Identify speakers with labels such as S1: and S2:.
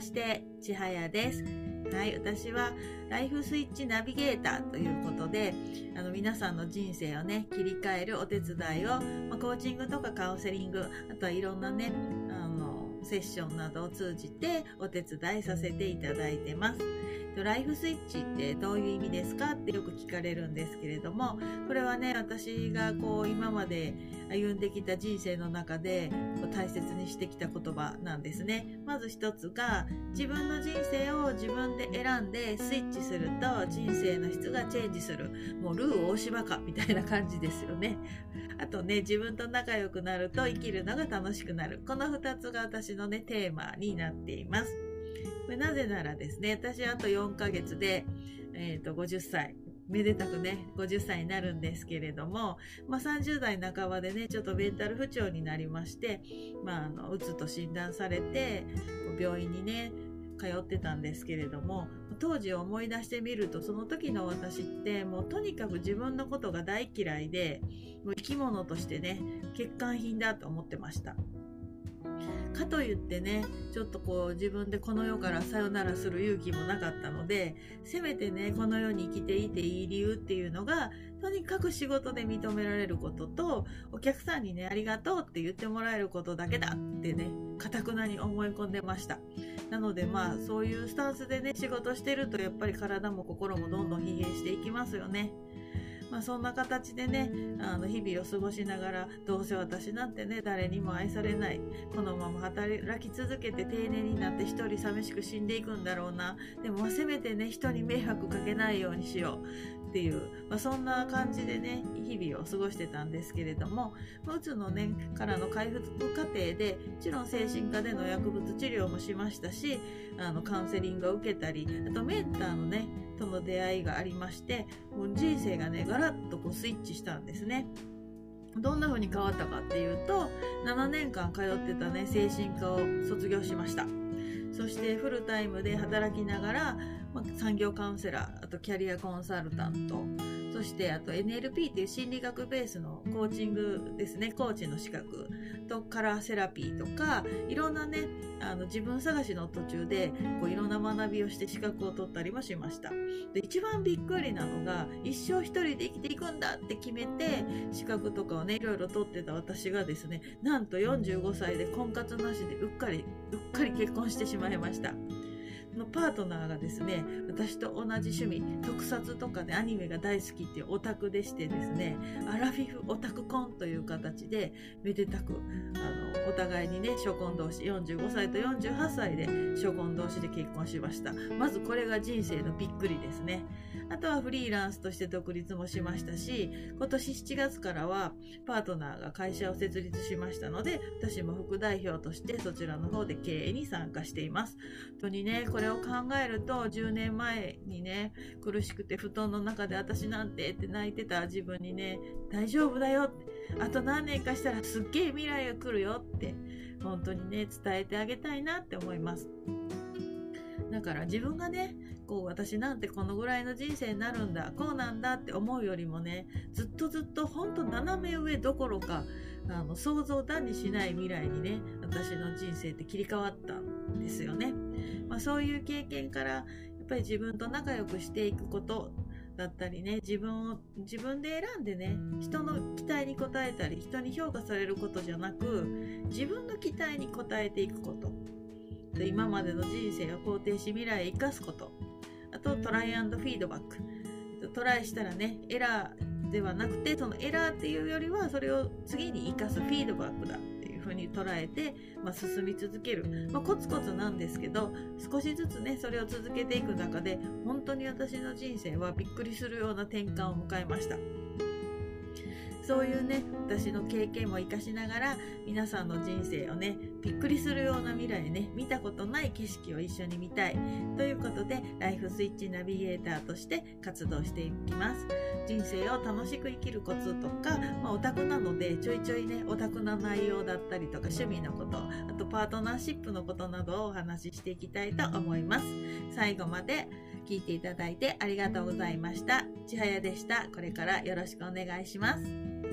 S1: まして、ちはやです。はい、私はライフスイッチナビゲーターということで、あの皆さんの人生をね、切り替えるお手伝いを、まあ、コーチングとかカウンセリング、あとはいろんなね、あの、セッションなどを通じてお手伝いさせていただいてます。ライフスイッチってどういう意味ですかってよく聞かれるんですけれども、これはね、私がこう今まで歩んできた人生の中で大切にしてきた言葉なんですね。まず一つが、自分の人生を自分で選んでスイッチすると人生の質がチェンジする。もうルー大芝かみたいな感じですよね。あとね、自分と仲良くなると生きるのが楽しくなる。この二つが私のね、テーマになっています。なぜならですね、私あと4ヶ月で、え、ー、と、50歳。めでたくね、50歳になるんですけれども、まあ、30代半ばでね、ちょっとメンタル不調になりまして、まあ、あの、うつと診断されて、病院にね、通ってたんですけれども、当時を思い出してみると、その時の私って、もうとにかく自分のことが大嫌いで、もう生き物としてね、欠陥品だと思ってました。かといってね、ちょっとこう自分でこの世からさよならする勇気もなかったので、せめてね、この世に生きていていい理由っていうのが、とにかく仕事で認められることと、お客さんにね、ありがとうって言ってもらえることだけだってね、かたくなに思い込んでました。なのでまあ、そういうスタンスでね、仕事してるとやっぱり体も心もどんどん疲弊していきますよね。まあ、そんな形でね、あの、日々を過ごしながら、どうせ私なんてね、誰にも愛されない。このまま働き続けて定年になって一人寂しく死んでいくんだろうな。でも、せめてね、人に迷惑かけないようにしよう。っていう、まあ、そんな感じでね、日々を過ごしてたんですけれども、うつのね、からの回復過程で、もちろん精神科での薬物治療もしましたし、あの、カウンセリングを受けたり、あとメンターのね、との出会いがありまして、もう人生がね、ガラッとこうスイッチしたんですね。どんな風に変わったかっていうと、7年間通ってたね、精神科を卒業しました。そしてフルタイムで働きながら、まあ、産業カウンセラー、あとキャリアコンサルタント、そしてあと NLP っていう心理学ベースのコーチングですね、コーチの資格とカラーセラピーとか、いろんなね、あの自分探しの途中でこういろんな学びをして資格を取ったりもしました。で、一番びっくりなのが、一生一人で生きていくんだって決めて、資格とかをね、いろいろ取ってた私がですね、なんと45歳で婚活なしでうっかり、うっかり結婚してしまいました。のパートナーがですね、私と同じ趣味、特撮とかねアニメが大好きっていうオタクでしてですね、アラフィフオタク婚という形で、めでたく、あの、お互いにね、初婚同士、45歳と48歳で初婚同士で結婚しました。まずこれが人生のびっくりですね。あとはフリーランスとして独立もしましたし、今年7月からはパートナーが会社を設立しましたので、私も副代表としてそちらの方で経営に参加しています。本当にね、これを考えると10年前にね、苦しくて布団の中で私なんてって泣いてた自分にね、大丈夫だよ、あと何年かしたらすっげえ未来が来るよって、本当にね、伝えてあげたいなって思います。だから自分がね、こう私なんてこのぐらいの人生になるんだ、こうなんだって思うよりもね、ずっとずっとほんと斜め上どころか、あの、想像だにしない未来にね、私の人生って切り替わったんですよね。まあそういう経験から、やっぱり自分と仲良くしていくことだったりね、自分を、自分で選んでね、人の期待に応えたり、人に評価されることじゃなく、自分の期待に応えていくこと。今までの人生を肯定し未来へ生かすこと。あとトライアンドフィードバック。トライしたらね、エラーではなくて、そのエラーっていうよりは、それを次に生かすフィードバックだっていうふうに捉えて、まあ、進み続ける。まあ、コツコツなんですけど、少しずつね、それを続けていく中で、本当に私の人生はびっくりするような転換を迎えました。そういうね、私の経験も生かしながら、皆さんの人生をね、びっくりするような未来ね、見たことない景色を一緒に見たい。ということで、ライフスイッチナビゲーターとして活動していきます。人生を楽しく生きるコツとか、まあ、オタクなので、ちょいちょいね、オタクな内容だったりとか、趣味のこと、あとパートナーシップのことなどをお話ししていきたいと思います。最後まで聞いていただいてありがとうございました。ちはやでした。これからよろしくお願いします。